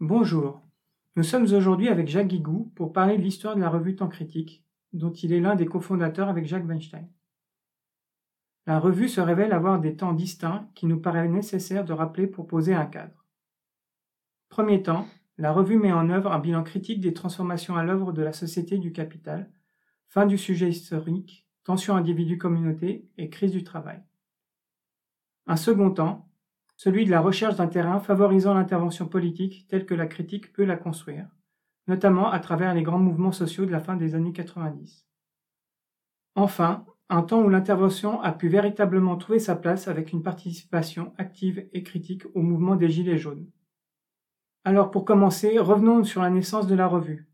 Bonjour. Nous sommes aujourd'hui avec Jacques Guigou pour parler de l'histoire de la revue Temps Critique, dont il est l'un des cofondateurs avec Jacques Weinstein. La revue se révèle avoir des temps distincts qui nous paraît nécessaire de rappeler pour poser un cadre. Premier temps, la revue met en œuvre un bilan critique des transformations à l'œuvre de la société du capital, fin du sujet historique, tension individu-communauté et crise du travail. Un second temps, celui de la recherche d'un terrain favorisant l'intervention politique telle que la critique peut la construire, notamment à travers les grands mouvements sociaux de la fin des années 90. Enfin, un temps où l'intervention a pu véritablement trouver sa place avec une participation active et critique au mouvement des Gilets jaunes. Alors pour commencer, revenons sur la naissance de la revue.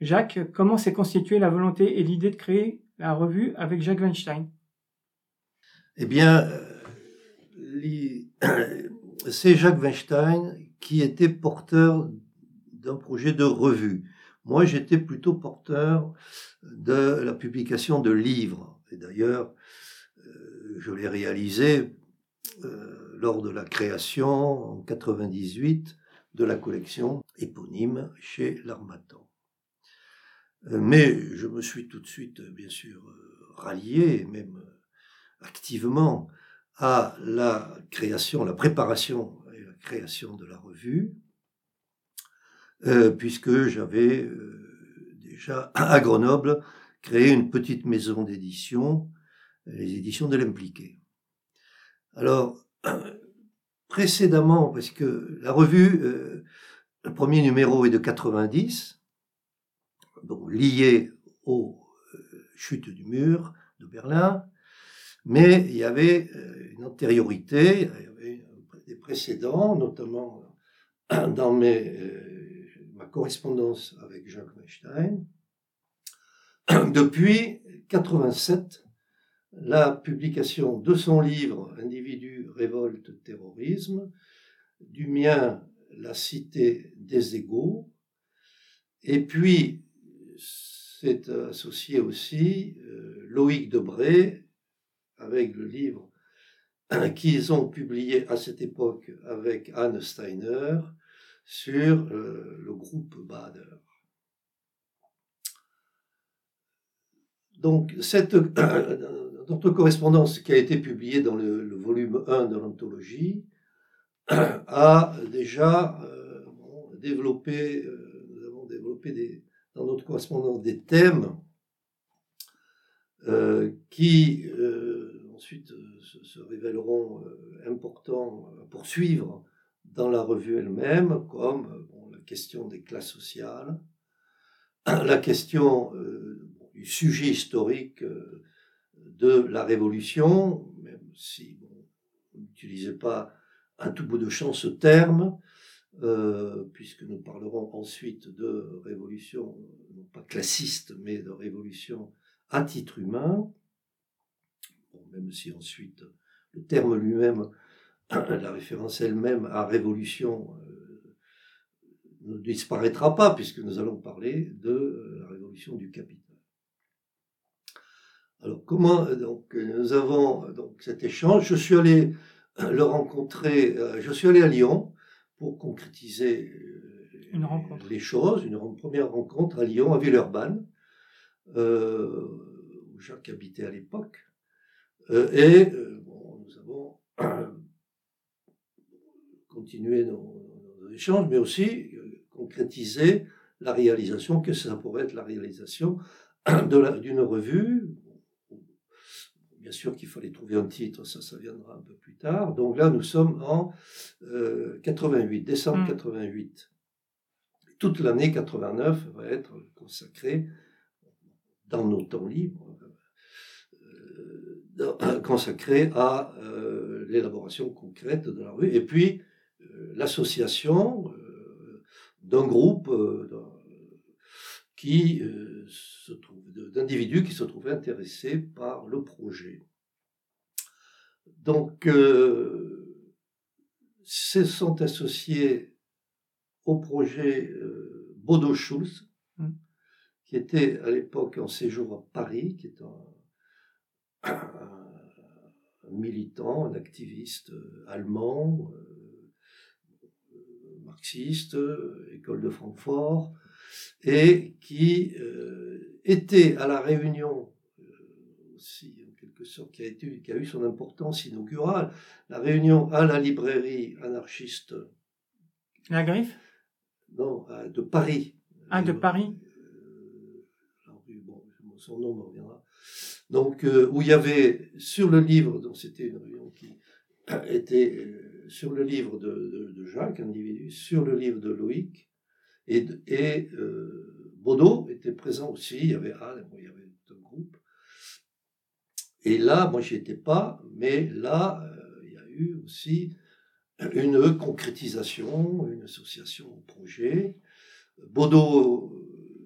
Jacques, comment s'est constituée la volonté et l'idée de créer la revue avec Jacques Weinstein? Eh bien, euh, c'est Jacques Weinstein qui était porteur d'un projet de revue. Moi, j'étais plutôt porteur de la publication de livres. Et d'ailleurs, euh, je l'ai réalisé euh, lors de la création en 98 de la collection éponyme chez l'Armatan. Euh, mais je me suis tout de suite, bien sûr, rallié, même activement, à la création, la préparation et la création de la revue, euh, puisque j'avais euh, déjà à Grenoble créé une petite maison d'édition, les éditions de l'impliqué. Alors, précédemment, parce que la revue, euh, le premier numéro est de 90, donc lié aux chutes du mur de Berlin, mais il y avait euh, une antériorité, il y avait des précédents, notamment euh, dans euh, ma correspondance avec Jacques Weinstein. Depuis 87, la publication de son livre Individu, révolte, terrorisme, du mien La cité des égaux, et puis c'est associé aussi Loïc Debré avec le livre qu'ils ont publié à cette époque avec Anne Steiner sur euh, le groupe Bader. Donc, cette, notre correspondance qui a été publiée dans le, volume 1 de l'anthologie a déjà euh, développé, euh, nous avons développé dans notre correspondance des thèmes qui ensuite euh, se, révéleront euh, importants à poursuivre dans la revue elle-même, comme euh, la question des classes sociales, la question du sujet historique de la Révolution, même si on n'utilisait pas un tout bout de champ ce terme, puisque nous parlerons ensuite de révolution, non pas classiste, mais de révolution à titre humain même si ensuite le terme lui-même, la référence elle-même à révolution euh, ne disparaîtra pas, puisque nous allons parler de euh, la révolution du capital. Alors comment euh, donc nous avons donc cet échange? Je suis allé le rencontrer, je suis allé à Lyon pour concrétiser les choses, une première rencontre à Lyon, à Villeurbanne, où Jacques habitait à l'époque. Euh, et euh, nous avons continué nos, échanges, mais aussi euh, concrétisé la réalisation, que ça pourrait être la réalisation d'une revue. Bien sûr qu'il fallait trouver un titre, ça, ça viendra un peu plus tard. Donc là, nous sommes en 88, décembre 88. Mm. Toute l'année 89 va être consacrée dans nos temps libres consacré à euh, l'élaboration concrète de la rue, et puis euh, l'association euh, d'un groupe qui se trouve, d'individus qui se trouvaient intéressés par le projet. Donc, se sont associés au projet Bodo Schulz, mmh. qui était à l'époque en séjour à Paris, qui est un militant, un activiste euh, allemand, euh, marxiste, école de Francfort, et qui était à la Réunion aussi en quelque sorte, qui a, été, qui a eu son importance inaugurale, la réunion à la librairie anarchiste. La Griffe? Non, de Paris. Ah, de Paris bon, son nom me reviendra. Donc, où il y avait sur le livre, donc c'était une réunion qui était sur le livre de, Jacques, individu, sur le livre de Loïc, et, et euh, Baudot était présent aussi, il y avait Anne, il y avait un groupe. Et là, moi j'y étais pas, mais là, euh, il y a eu aussi une concrétisation, une association au projet. Baudot,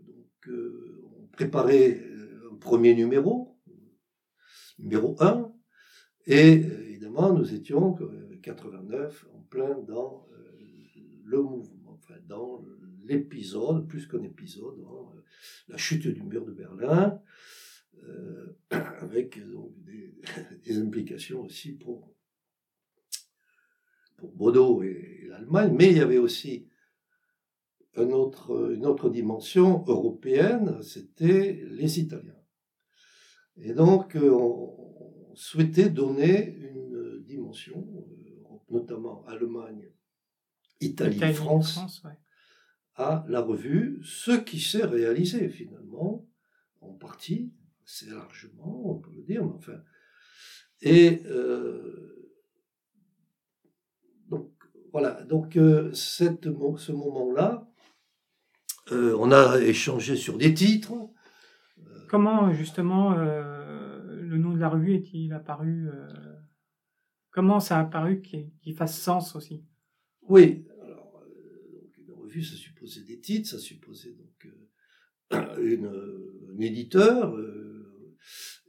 donc, euh, on préparait un premier numéro, numéro 1, et évidemment, nous étions 89 en plein dans le mouvement, enfin dans l'épisode, plus qu'un épisode, hein, la chute du mur de Berlin, euh, avec des, implications aussi pour, pour Bordeaux et, l'Allemagne, mais il y avait aussi une autre dimension européenne, c'était les Italiens. Et donc, euh, on souhaitait donner une dimension, euh, notamment Allemagne, Italie, France, à la revue, ce qui s'est réalisé finalement, en partie, assez largement, on peut le dire, mais enfin. Et euh, donc, voilà, donc euh, cette, ce moment-là, euh, on a échangé sur des titres. Comment justement le nom de la revue est-il apparu Comment ça a apparu qu'il fasse sens aussi? Oui, alors, une revue, ça supposait des titres, ça supposait donc un éditeur,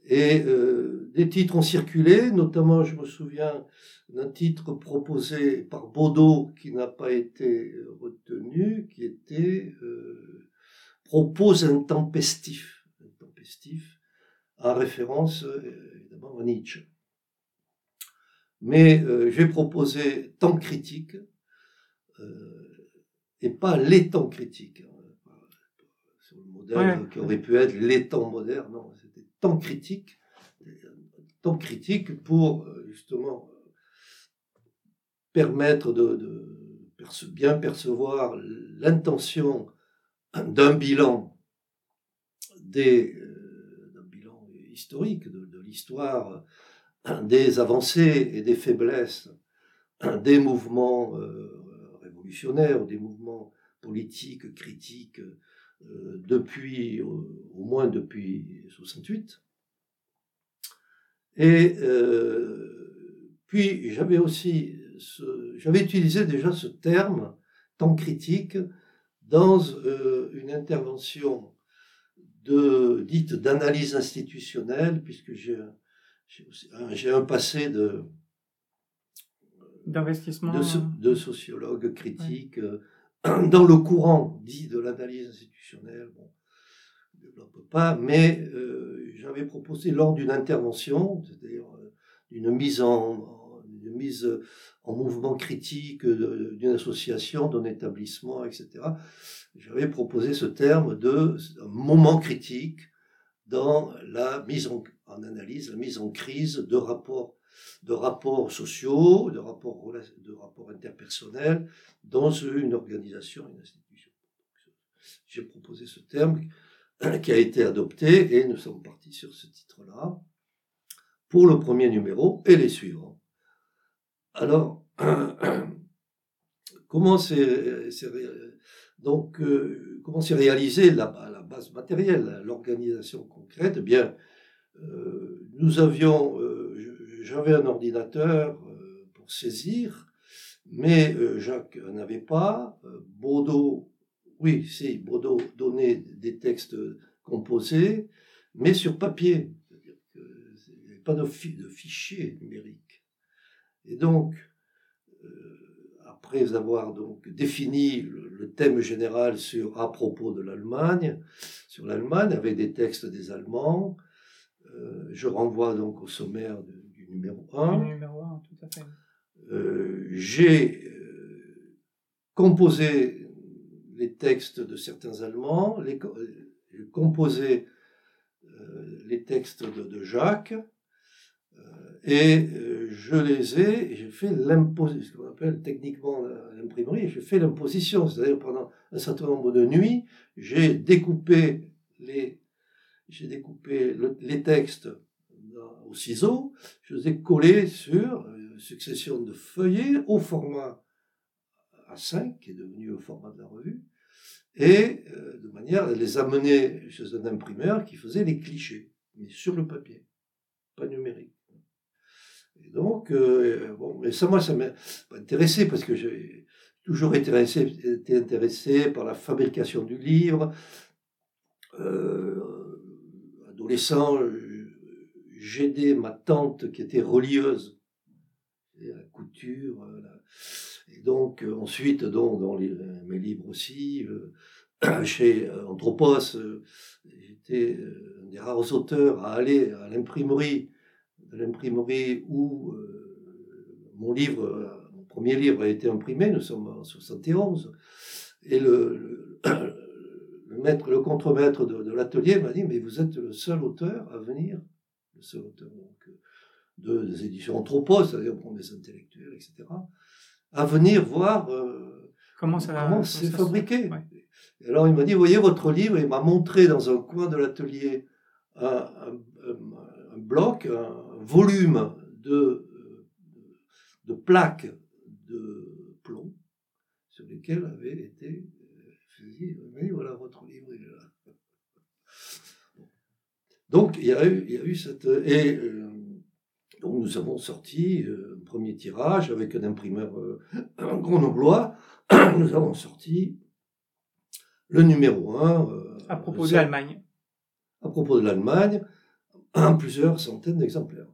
et euh, des titres ont circulé, notamment je me souviens d'un titre proposé par Baudot qui n'a pas été retenu, qui était euh, Propos intempestif, intempestif, en référence euh, évidemment à Nietzsche. Mais euh, j'ai proposé temps critique et pas les temps critiques. Hein, sur le modèle qui aurait pu être les temps modernes, non, temps critique, temps critique pour euh, justement permettre de, bien percevoir l'intention d'un bilan des, euh, historique de, l'histoire des avancées et des faiblesses des mouvements euh, révolutionnaires, des mouvements politiques, critiques, euh, depuis, au moins depuis 68. Et euh, puis j'avais aussi, j'avais utilisé déjà ce terme, temps critique, dans euh, une intervention de, dite d'analyse institutionnelle, puisque j'ai j'ai un passé de d'investissement de, sociologue critique dans le courant dit de l'analyse institutionnelle, bon, je ne développe pas, mais euh, j'avais proposé lors d'une intervention, c'est-à-dire euh, d'une mise en, une mise en mouvement critique d'une association, d'un établissement, etc. J'avais proposé ce terme de moment critique dans la mise en, analyse, la mise en crise de rapports de rapports sociaux, de rapports, de rapports interpersonnels dans une organisation, une institution. J'ai proposé ce terme qui a été adopté et nous sommes partis sur ce titre-là pour le premier numéro et les suivants. Alors, comment c'est donc euh, comment s'est réalisé la, base matérielle, l'organisation concrète? Eh Bien, euh, nous avions euh, j'avais un ordinateur pour saisir, mais Jacques n'avait pas. Baudot, oui, si, Baudot donnait des textes composés, mais sur papier. N'y avait pas de, de fichier numérique. Et donc, après avoir donc défini le, thème général sur à propos de l'Allemagne, sur l'Allemagne, avec des textes des Allemands, je renvoie donc au sommaire de, numéro 1. numéro 1, tout à fait. Euh, j'ai, euh, composé les textes de certains Allemands, les, composé les textes de, Jacques, et je les ai, et j'ai fait l'imposition, ce qu'on appelle techniquement l'imprimerie, j'ai fait l'imposition, c'est-à-dire pendant un certain nombre de nuits, j'ai découpé les, j'ai découpé les textes au ciseau, je les ai collés sur une succession de feuillets au format A5, qui est devenu au format de la revue, et euh, de manière à les amener chez un imprimeur qui faisait les clichés, mais sur le papier, pas numérique. Et donc, euh, bon, ça, moi, ça m'a intéressé parce que j'ai toujours été intéressé, par la fabrication du livre. Euh, adolescent, j'aidais ma tante qui était relieuse, la couture. Euh, et donc, euh, ensuite, dans, dans mes livres aussi, chez Anthropos, j'étais un des rares auteurs à aller à l'imprimerie, l'imprimerie où mon livre, mon premier livre a été imprimé, nous sommes en 71, et le, le, maître, le contremaître de, de l'atelier m'a dit, mais vous êtes le seul auteur à venir. Donc, de, des éditions Anthropos, c'est-à-dire pour des intellectuels, etc., à venir voir euh, comment, ça, c'est fabriqué. Et alors il m'a dit, voyez votre livre, il m'a montré dans un coin de l'atelier un, bloc, un volume de, de plaques de plomb sur lesquelles avait été dit, voilà votre livre, il est là. Donc il y a eu, il y a eu cette... Et euh, donc nous avons sorti euh, un premier tirage avec un imprimeur euh, grenoblois. nous avons sorti le numéro 1. à propos de l'Allemagne. À propos de l'Allemagne, plusieurs centaines d'exemplaires.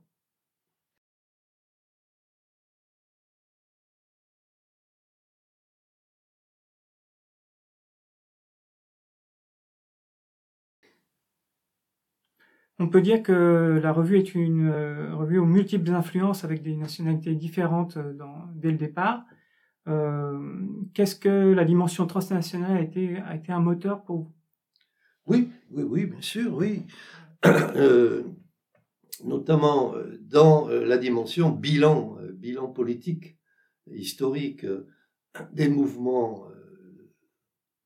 On peut dire que la revue est une euh, revue aux multiples influences avec des nationalités différentes euh, dès le départ. Euh, qu'est-ce que la dimension transnationale a été, a été un moteur pour vous? Oui, oui, oui, bien sûr, oui. notamment dans la dimension bilan, bilan politique, historique des mouvements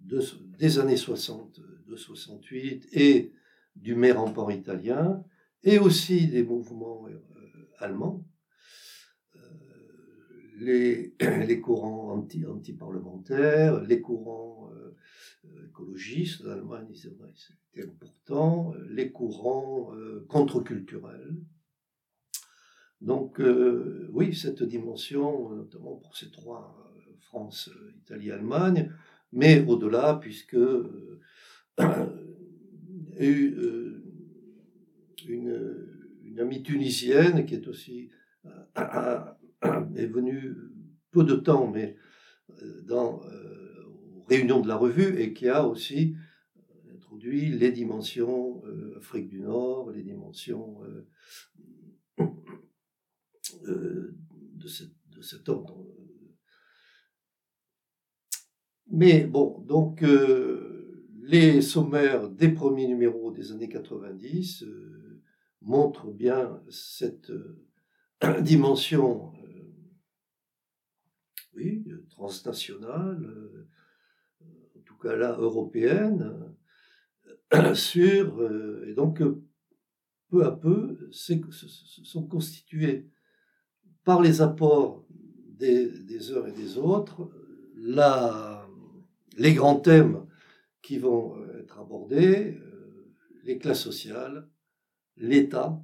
des années 60, de 68 et du maire rempart italien et aussi des mouvements euh, allemands, euh, les, les, courants anti, anti-parlementaires, les courants euh, écologistes, l'Allemagne c'était important, les courants contre-culturels. Donc oui, cette dimension, notamment pour ces trois, France, Italie, Allemagne, mais au-delà, puisque eu euh, une, une, amie tunisienne qui est aussi euh, est venue peu de temps, mais euh, dans aux réunions de la revue et qui a aussi introduit les dimensions Afrique du Nord, les dimensions de, cette, de cet ordre. Mais bon, donc les sommaires des premiers numéros des années 90 euh, montrent bien cette euh, dimension euh, oui, transnationale, en tout cas là européenne, sur, et donc peu à peu se sont constitués par les apports des, des uns et des autres les grands thèmes qui vont euh, être abordés, euh, les classes sociales, l'État,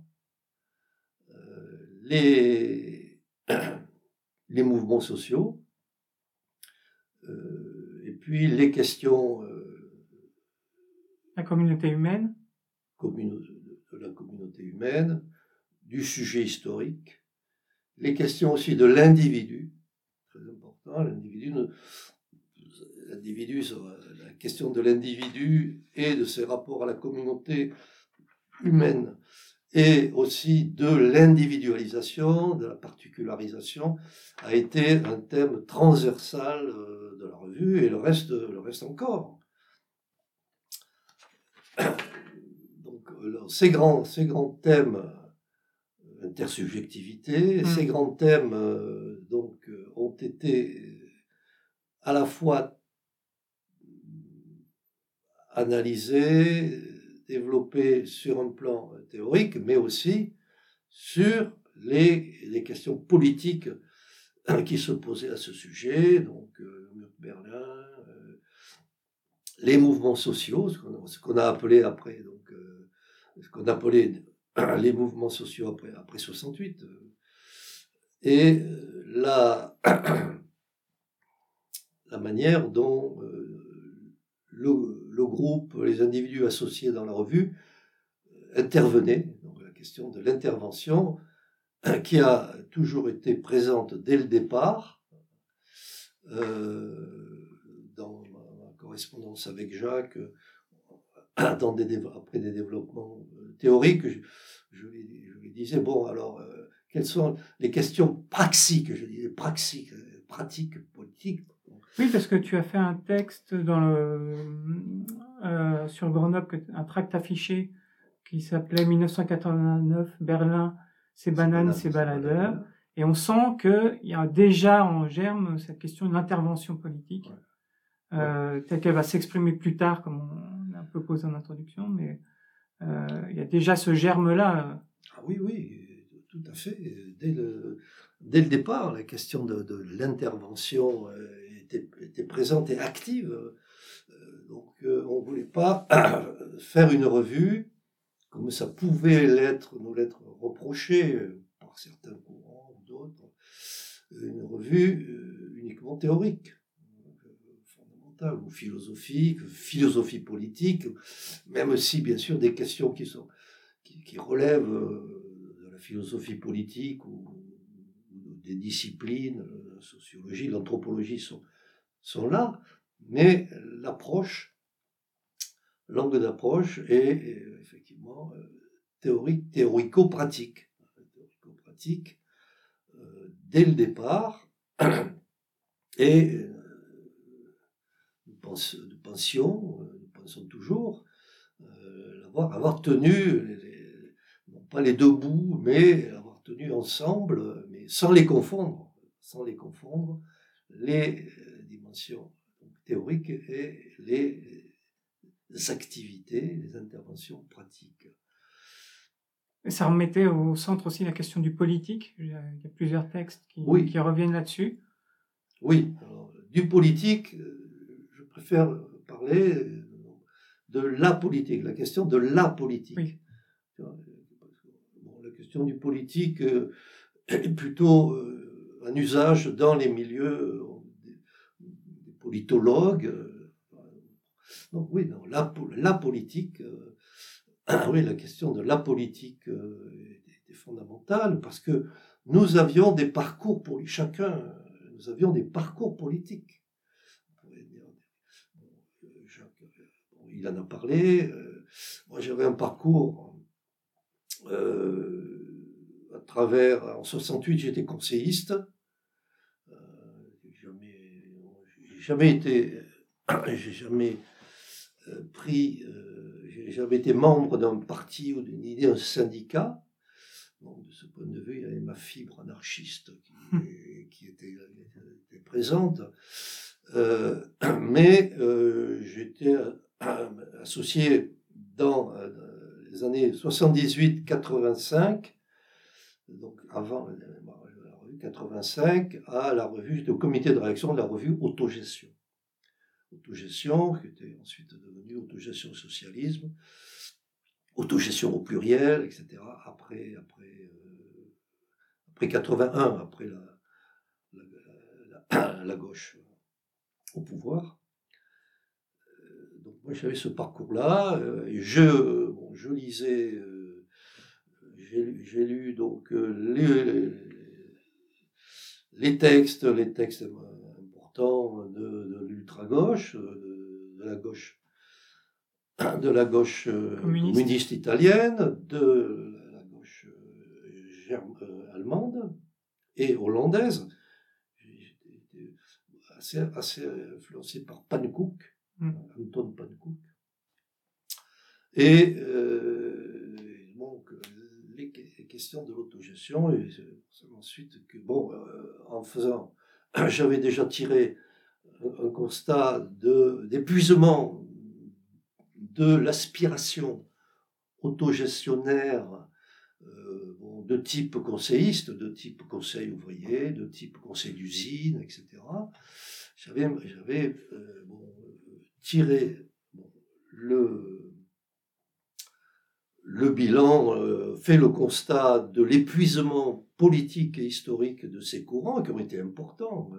euh, les, les mouvements sociaux, et puis les questions... la communauté humaine. de la communauté humaine, du sujet historique, les questions aussi de l'individu, très important, l'individu, l'individu question de l'individu et de ses rapports à la communauté humaine et aussi de l'individualisation, de la particularisation, a été un thème transversal de la revue et le reste, le reste encore. Donc, ces grands, ces grands thèmes, intersubjectivité, mmh. ces grands thèmes donc, ont été à la fois analysés, développés sur un plan théorique, mais aussi sur les, questions politiques qui se posaient à ce sujet, donc euh, le mur de Berlin, euh, les mouvements sociaux, ce qu'on a appelé après, donc euh, ce qu'on appelait les mouvements sociaux après, après 68, et la manière dont le, groupe, les individus associés dans la revue intervenaient, donc la question de l'intervention, qui a toujours été présente dès le départ. Euh, dans ma correspondance avec Jacques, dans après des développements euh, théoriques, je, lui, disais, bon, alors, euh, quelles sont les questions praxiques, je disais, praxiques, pratiques, politiques Oui, parce que tu as fait un texte dans le, sur Grenoble, un tract affiché qui s'appelait 1989 Berlin ces bananes, ces baladeurs. Et on sent qu'il y a déjà en germe cette question de l'intervention politique, euh, telle qu'elle va s'exprimer plus tard, comme on a un peu posé en introduction, mais euh, il y a déjà ce germe-là. Ah oui, oui, tout à fait. Dès le, dès le départ, la question de, de l'intervention euh, était, présente et active. Donc on ne voulait pas faire une revue comme ça pouvait l'être, nous l'être reproché euh, par certains courants ou d'autres, une revue euh, uniquement théorique, euh, fondamentale ou philosophique, philosophie politique, même si bien sûr des questions qui sont qui, relèvent de la philosophie politique ou, des disciplines, la sociologie, l'anthropologie sont, sont là, mais l'approche langue d'approche et, effectivement euh, théorique, théorico-pratique. Théorico-pratique euh, dès le départ et euh, nous, pensions, nous pensons toujours avoir, avoir tenu, non pas les deux bouts, mais avoir tenu ensemble, mais sans les confondre, sans les confondre, les dimensions théoriques et les activités, les interventions pratiques. Et ça remettait au centre aussi la question du politique. Il y a, plusieurs textes qui, qui reviennent là-dessus. Oui, du politique, euh, je préfère parler de la politique, la question de la politique. Oui. la question du politique euh, est plutôt euh, un usage dans les milieux des politologues donc oui, non, la, la politique, euh, oui, la question de la politique euh, était fondamentale parce que nous avions des parcours pour chacun, nous avions des parcours politiques. il en a parlé. Euh, moi, j'avais un parcours travers. En 68, j'étais conseilliste. j'ai jamais été. J'ai jamais euh, pris, euh, j'avais été membre d'un parti ou d'une idée, un syndicat. Donc, de ce point de vue, il y avait ma fibre anarchiste qui, était, présente. Euh, mais j'étais associé dans les années 78-85, donc avant la revue 85, à la revue, au comité de réaction de la revue Autogestion autogestion, qui était ensuite devenue autogestion socialisme, autogestion au pluriel, etc. Après, après, euh, après 81, après la, la, gauche au pouvoir. Euh, donc moi j'avais ce parcours-là, euh, je, bon, je lisais, j'ai lu donc les, les textes, les textes de, l'ultra-gauche, de, la gauche de la gauche euh, communiste. italienne, de la allemande et hollandaise. J'étais assez, assez influencé par Pannekoek, mm. Anton Pannekoek. Et donc, les questions de l'autogestion, et ensuite que, bon, en faisant, j'avais déjà tiré un constat d'épuisement de l'aspiration autogestionnaire euh, de type conseilliste, de type conseil ouvrier, de type conseil d'usine, etc. J'avais euh, tiré le, le bilan, euh, fait le constat de l'épuisement politique et historique de ces courants qui ont été importants.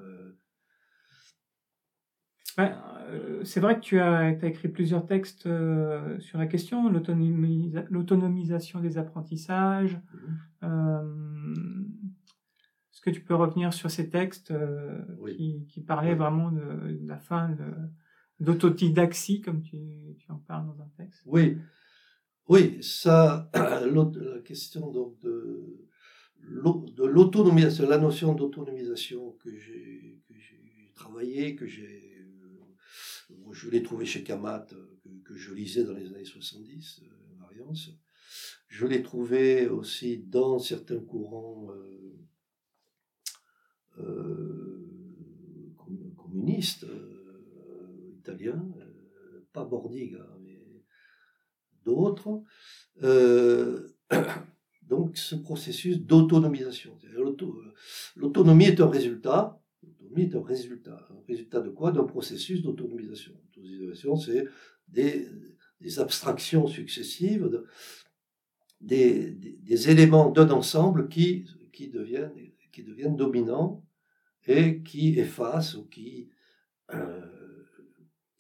Euh, c'est vrai que tu as, écrit plusieurs textes euh, sur la question, l'autonomisation des apprentissages. Euh, est-ce que tu peux revenir sur ces textes qui, parlaient vraiment de, la fin d'autodidaxie, comme tu, en parles dans un texte? Oui, oui, ça, la question donc de, de l'autonomisation, la notion d'autonomisation que j'ai travaillé, que j'ai je l'ai trouvé chez Kamat, euh, que, je lisais dans les années 70, Variance. Euh, je l'ai trouvé aussi dans certains courants euh, communistes italiens, pas Bordiga, d'autres. donc ce processus d'autonomisation. L'autonomie est un résultat L'autonomie est un résultat. Un résultat de quoi? D'un processus d'autonomisation. L'autonomisation, c'est des, abstractions successives, des, éléments d'un ensemble qui, qui, deviennent, qui deviennent dominants et qui effacent ou qui euh,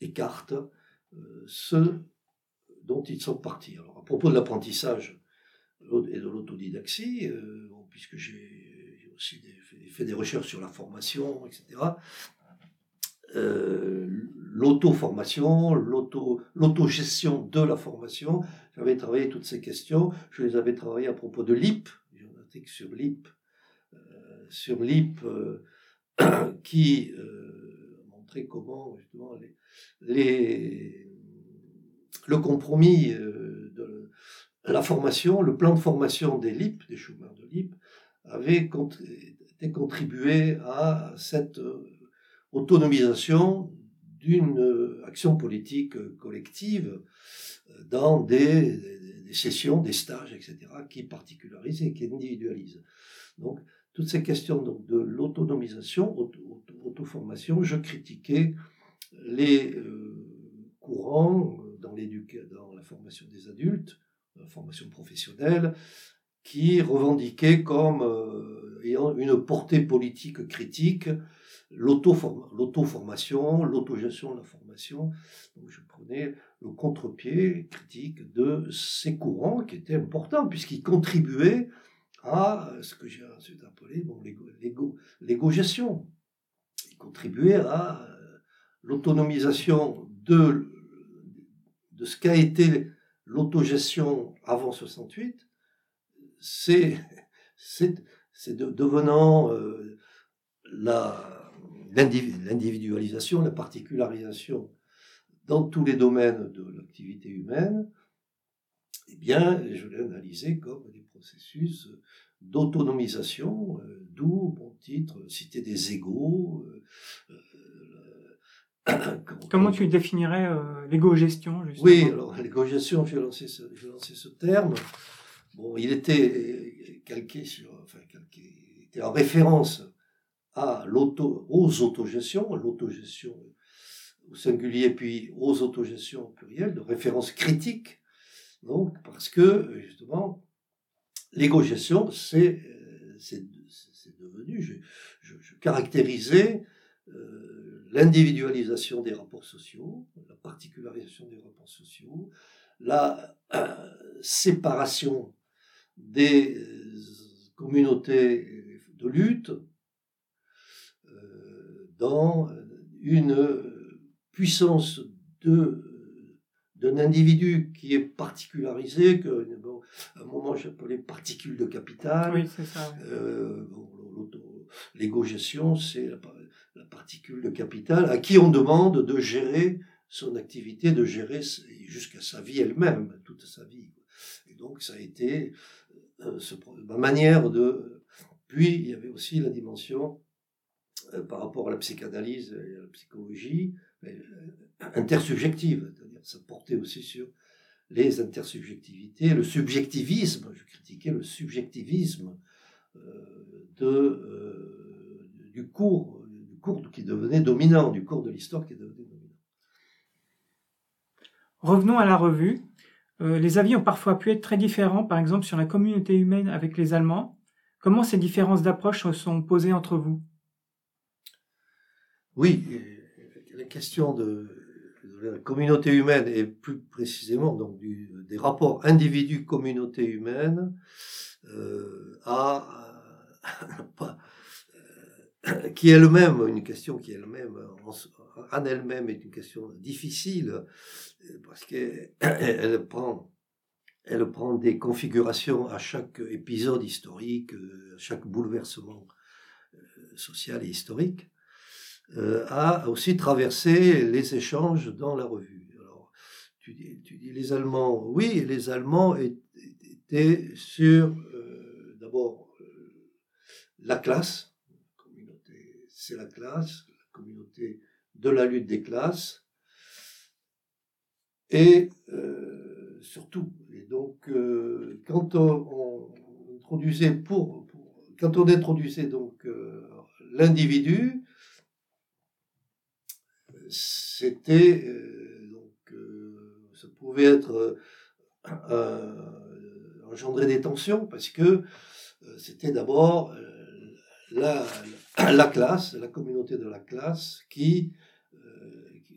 écartent euh, ceux dont ils sont partis. Alors, à propos de l'apprentissage et de l'autodidaxie, euh, puisque j'ai aussi fait des recherches sur la formation, etc. Euh, l'auto-formation, l'auto-gestion de la formation. J'avais travaillé toutes ces questions. Je les avais travaillées à propos de l'IP. J'ai un article sur l'IP, euh, sur l'IP euh, qui montrait comment justement les, le compromis de la formation, le plan de formation des LIP, des chômeurs de LIP, avait contribué à cette euh, autonomisation d'une euh, action politique collective euh, dans des, sessions, des stages, etc., qui particularisent et qui individualisent. Donc, toutes ces questions donc, de l'autonomisation, auto-formation, je critiquais les courants dans, dans la formation des adultes, la formation professionnelle, qui revendiquait comme euh, ayant une portée politique critique l'auto-formation, l'autogestion de la formation. Donc je prenais le contre-pied critique de ces courants qui étaient importants puisqu'ils contribuaient à ce que j'ai ensuite appelé bon, l'égo-gestion. Ils contribuaient à euh, l'autonomisation de, de ce qu'a été l'autogestion avant 68 c'est devenant euh, l'individualisation, la, particularisation dans tous les domaines de l'activité humaine, eh bien, je l'ai analysé comme des processus d'autonomisation, euh, d'où mon titre, Cité des égaux. Euh, Comment tu définirais l'égo-gestion Oui, alors l'égo-gestion, j'ai lancé, lancé, ce terme. Bon, il était calqué sur, enfin, calqué, était en référence à l'auto, aux autogestions, l'autogestion au singulier, puis aux autogestions au pluriel, de référence critique. Donc, parce que, justement, l'égo-gestion, c'est, c'est, devenu, je, je, caractérisais euh, l'individualisation des rapports sociaux, la particularisation des rapports sociaux, la euh, séparation des euh, communautés de lutte euh, dans une puissance de, d'un individu qui est particularisé, que à un moment j'appelais particule de capital. Oui, c'est ça. Euh, L'égo-gestion, c'est la, la, particule de capital à qui on demande de gérer son activité, de gérer jusqu'à sa vie elle-même, toute sa vie. Et donc ça a été euh, ma manière de... Puis il y avait aussi la dimension euh, par rapport à la psychanalyse et à la psychologie euh, intersubjective, c'est-à-dire ça portait aussi sur les intersubjectivités, le subjectivisme, je critiquais le subjectivisme de, du cours, cours qui devenait dominant, du cours de l'histoire qui devenait dominant. Revenons à la revue. les avis ont parfois pu être très différents, par exemple sur la communauté humaine avec les Allemands. Comment ces différences d'approche se sont posées entre vous? Oui, la question de, la communauté humaine et plus précisément donc des rapports individu-communauté humaine euh, euh, qui est elle-même une question qui est elle-même en, elle-même est une question difficile parce qu'elle prend elle prend des configurations à chaque épisode historique, à chaque bouleversement euh, social et historique. Euh, a aussi traversé les échanges dans la revue. Alors, tu dis, les Allemands, oui, les Allemands étaient sur euh, d'abord euh, la classe, c'est la classe, la communauté de la lutte des classes, et surtout, et donc quand on, introduisait pour, quand on introduisait donc l'individu, c'était euh, donc euh, ça pouvait être euh, engendrer des tensions parce que c'était d'abord la, la, classe, la communauté de la classe qui,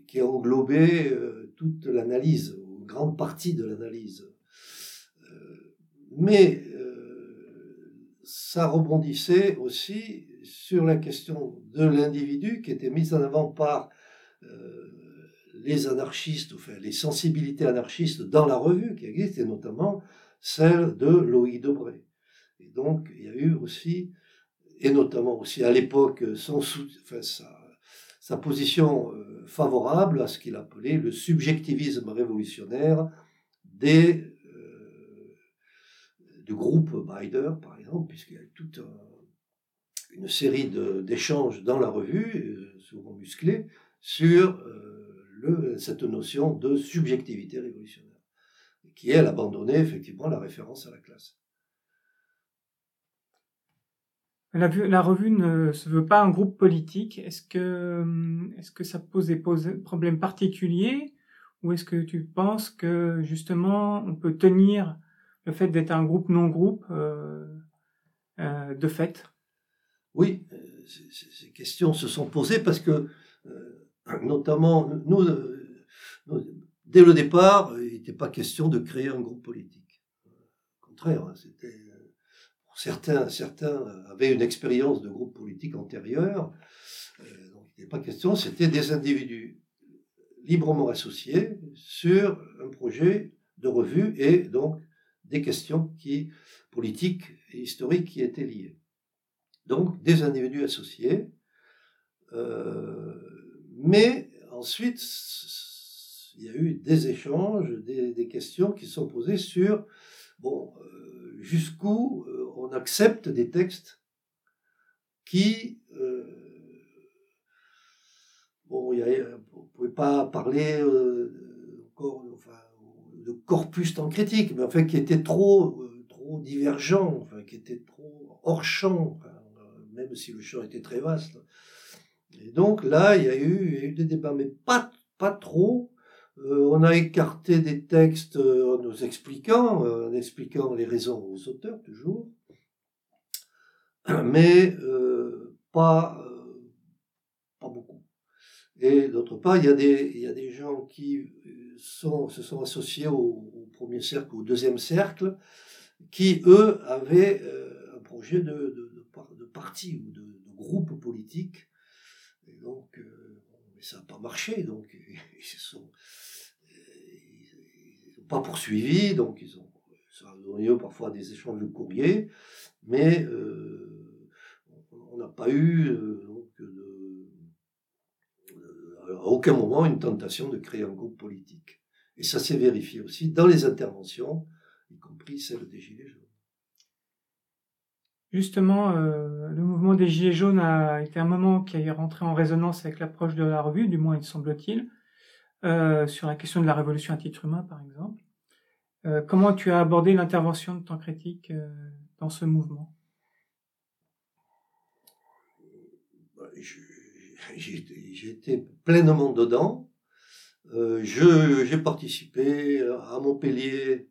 qui englobait toute l'analyse, ou grande partie de l'analyse. mais ça rebondissait aussi sur la question de l'individu qui était mise en avant par euh, les anarchistes, enfin les sensibilités anarchistes dans la revue qui existe, et notamment celle de Loïc Debré. Et donc, il y a eu aussi, et notamment aussi à l'époque, enfin, sa, position euh, favorable à ce qu'il appelait le subjectivisme révolutionnaire des, euh, du groupe Baider, par exemple, puisqu'il y a toute une série d'échanges dans la revue, souvent musclés, sur euh, cette notion de subjectivité révolutionnaire, qui elle abandonnait effectivement la référence à la classe. La, revue ne se veut pas un groupe politique. Est-ce que, est que ça pose des problèmes particuliers ou est-ce que tu penses que justement on peut tenir le fait d'être un groupe non-groupe euh, euh, de fait? Oui, ces questions se sont posées parce que notamment, nous, dès le départ, il n'était pas question de créer un groupe politique. Au contraire, hein, c'était, certains, certains avaient une expérience de groupe politique antérieure, euh, donc il n'était pas question, c'était des individus librement associés sur un projet de revue et donc des questions qui, politiques et historiques qui étaient liées. Donc des individus associés. Euh, mais ensuite, il y a eu des échanges, des, questions qui sont posées sur bon, euh, jusqu'où euh, on accepte des textes qui. Euh, bon, on pouvait pas parler enfin, de corpus tant critique, mais en fait qui était trop, trop divergent, enfin, qui était trop hors champ, même si le champ était très vaste. Et donc là, il y a eu, des débats, mais pas, pas trop. Euh, on a écarté des textes euh, en nous expliquant, euh, en expliquant les raisons aux auteurs toujours, mais pas, pas beaucoup. Et d'autre part, il y, a des, y a des gens qui sont, se sont associés au, premier cercle, au deuxième cercle, qui, eux, avaient un projet de, de, parti ou de, groupe politique. Et donc, euh, mais ça n'a pas marché, donc ils se sont, pas poursuivis, donc ils ont, ça a donné parfois des échanges de courriers, mais on n'a pas eu à aucun moment une tentation de créer un groupe politique. Et ça s'est vérifié aussi dans les interventions, y compris celles des Gilets jaunes. Justement, euh, le mouvement des Gilets jaunes a été un moment qui est rentré en résonance avec l'approche de la revue, du moins il semble-t-il, euh, sur la question de la révolution anti-humain, par exemple. Euh, comment tu as abordé l'intervention de temps critique dans ce mouvement J'étais pleinement dedans. J'ai participé à Montpellier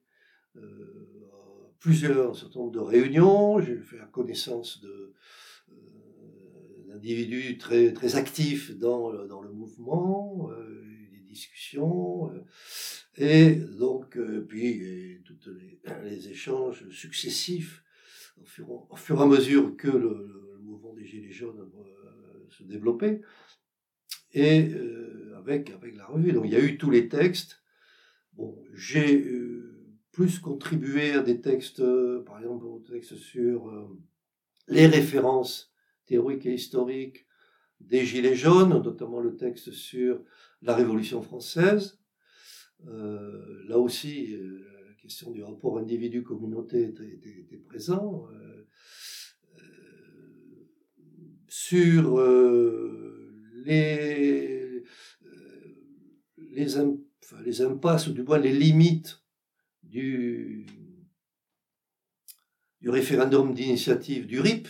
plusieurs, un certain nombre de réunions, j'ai fait la connaissance euh, d'individus très, très actifs dans le, dans le mouvement, euh, des discussions, euh, et donc, puis tous les, les, échanges successifs au fur, et à mesure que le, mouvement des Gilets jaunes se développait, et avec, avec la revue. Donc il y a eu tous les textes. Bon, j'ai plus contribuer à des textes, euh, par exemple, sur euh, les références théoriques et historiques des Gilets jaunes, notamment le texte sur la Révolution française. Euh, là aussi, question du rapport individu-communauté était, présent. sur les, les, les impasses, ou du moins les limites du, du référendum d'initiative du RIP,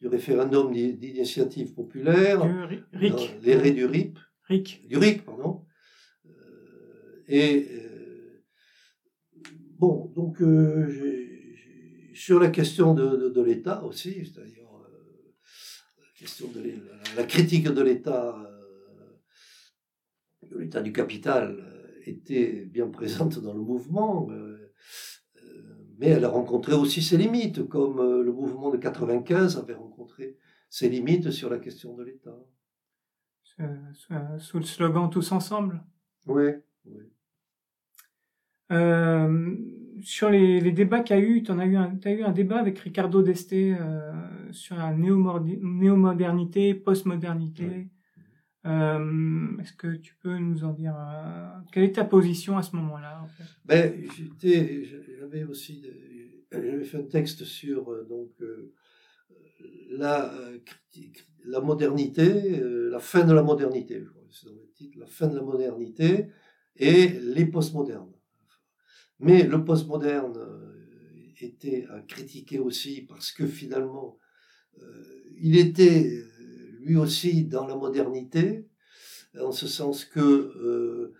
du référendum d'initiative populaire, du RIC. l'éré du RIP, RIC. du RIC, pardon. Euh, et euh, bon, donc euh, sur la question de, de, l'État aussi, c'est-à-dire la question de la, critique de l'État, de l'État du capital était bien présente dans le mouvement, euh, euh, mais elle a rencontré aussi ses limites, comme euh, le mouvement de 95 avait rencontré ses limites sur la question de l'État. Sous le slogan Tous ensemble? Oui. oui. Sur les, débats qu'il y a eu, tu as, eu un, as eu un débat avec Ricardo Desté sur la néo-modernité, postmodernité. Euh, est-ce que tu peux nous en dire euh, quelle est ta position à ce moment-là ben, j'étais, j'avais aussi, j'avais fait un texte sur euh, donc la la modernité, la fin de la modernité, je crois, c'est dans le titre, la fin de la modernité et les postmodernes. Mais le postmoderne était à critiquer aussi parce que finalement, il était lui aussi dans la modernité, en ce sens que euh,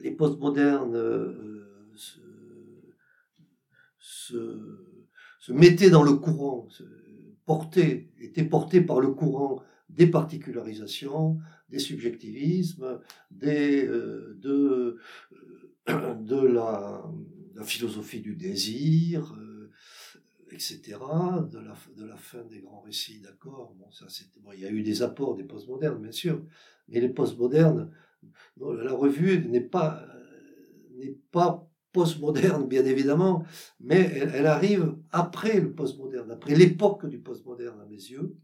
les postmodernes euh, se, mettaient dans le courant, portaient, étaient portés par le courant des particularisations, des subjectivismes, des, euh, de, de la, philosophie du désir, etc., de la, de la fin des grands récits, d'accord. Bon, bon, il y a eu des apports des postmodernes, bien sûr, mais les postmodernes, la revue pas, n'est pas postmoderne, bien évidemment, mais elle, arrive après le postmoderne, après l'époque du postmoderne, à mes yeux.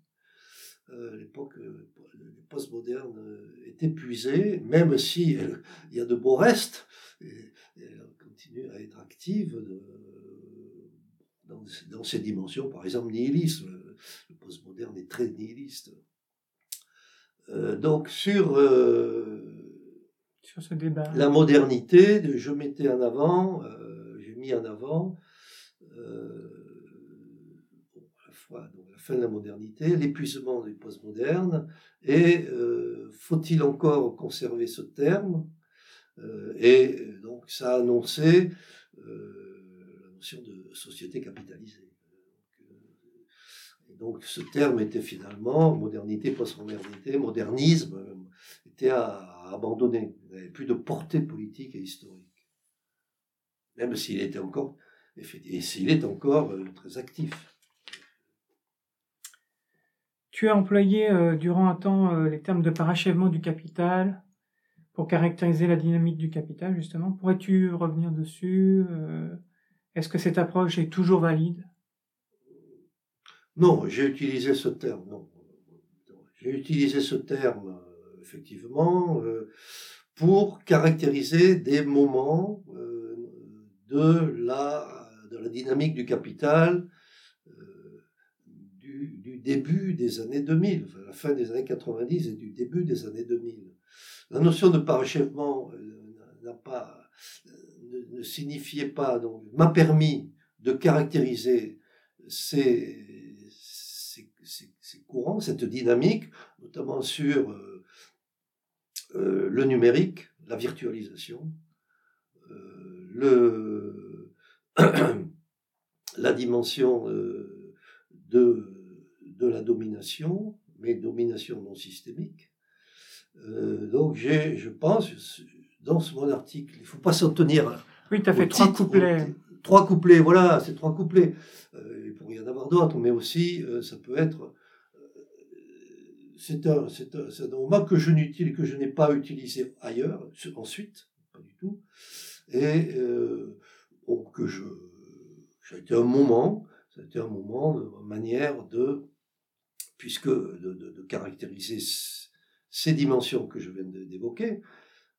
Euh, l'époque euh, postmoderne est épuisée, même si il y a de beaux restes, et, elle continue à être active. De, dans, ces dimensions, par exemple, nihilisme. Le postmoderne est très nihiliste. Euh, donc, sur, euh, sur ce débat. la modernité, je mettais en avant, euh, j'ai mis en avant la, fois, donc, de la modernité, l'épuisement du postmoderne, et faut-il encore conserver ce terme? Et donc, ça a annoncé notion de société capitalisée. Et donc ce terme était finalement, modernité, postmodernité, modernisme, était à, abandonner. Il n'avait plus de portée politique et historique. Même s'il était encore, et s'il est encore euh, très actif. Tu as employé euh, durant un temps euh, les termes de parachèvement du capital, pour caractériser la dynamique du capital, justement. Pourrais-tu revenir dessus Est-ce que cette approche est toujours valide? Non, j'ai utilisé ce terme. J'ai utilisé ce terme, effectivement, pour caractériser des moments de la, de la dynamique du capital euh, début des années 2000, enfin, la fin des années 90 et du début des années 2000. La notion de parachèvement euh, n'a pas, ne, ne, signifiait pas, donc m'a permis de caractériser ces, ces, courants, cette dynamique, notamment sur euh, euh le numérique, la virtualisation, le, la dimension euh, de, de la domination, mais domination non systémique. Euh, donc j'ai, je pense, dans ce mon article, il ne faut pas s'en tenir. Oui, tu as fait trois couplets. trois couplets, voilà, c'est trois couplets. Euh, il pourrait y en avoir d'autres, mais aussi ça peut être. c'est un, c'est un, c'est un moment que je n'utilise, que je n'ai pas utilisé ailleurs, ensuite, pas du tout et euh, que je, ça a été un moment, ça a été un moment de manière de, puisque de, caractériser ces dimensions que je viens d'évoquer,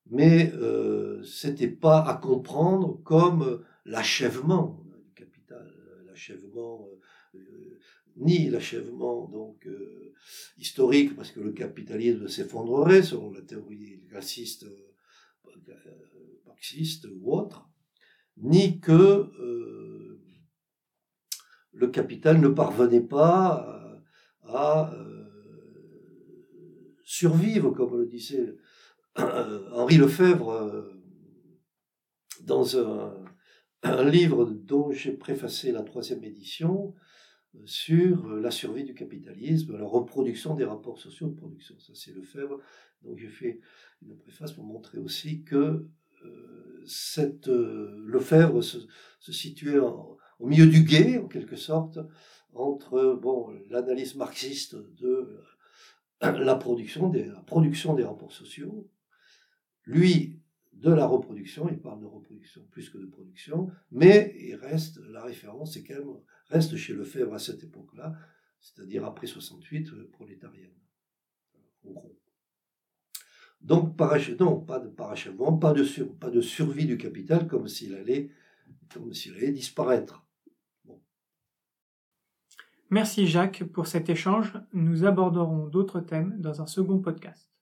mais euh, c'était pas à comprendre comme l'achèvement du capital, l'achèvement euh, ni l'achèvement donc euh, historique parce que le capitalisme s'effondrerait selon la théorie classiste euh, ou autre, ni que le capital ne parvenait pas à, euh, survivre, comme le disait euh, Henri Lefebvre dans un, livre dont j'ai préfacé la troisième édition sur la survie du capitalisme, la reproduction des rapports sociaux de production. Ça, c'est Lefebvre. Donc, j'ai fait une préface pour montrer aussi que euh, euh, Lefebvre se, se situait au milieu du guet, en quelque sorte, entre bon, l'analyse marxiste de la production, des, la production des rapports sociaux, lui de la reproduction, il parle de reproduction plus que de production, mais il reste, la référence c'est quand reste chez Lefebvre à cette époque-là, c'est-à-dire après 68, euh, prolétarienne. Donc, pas de parachèvement, pas de, pas de survie du capital comme s'il allait, comme s'il allait disparaître. Merci Jacques pour cet échange. Nous aborderons d'autres thèmes dans un second podcast.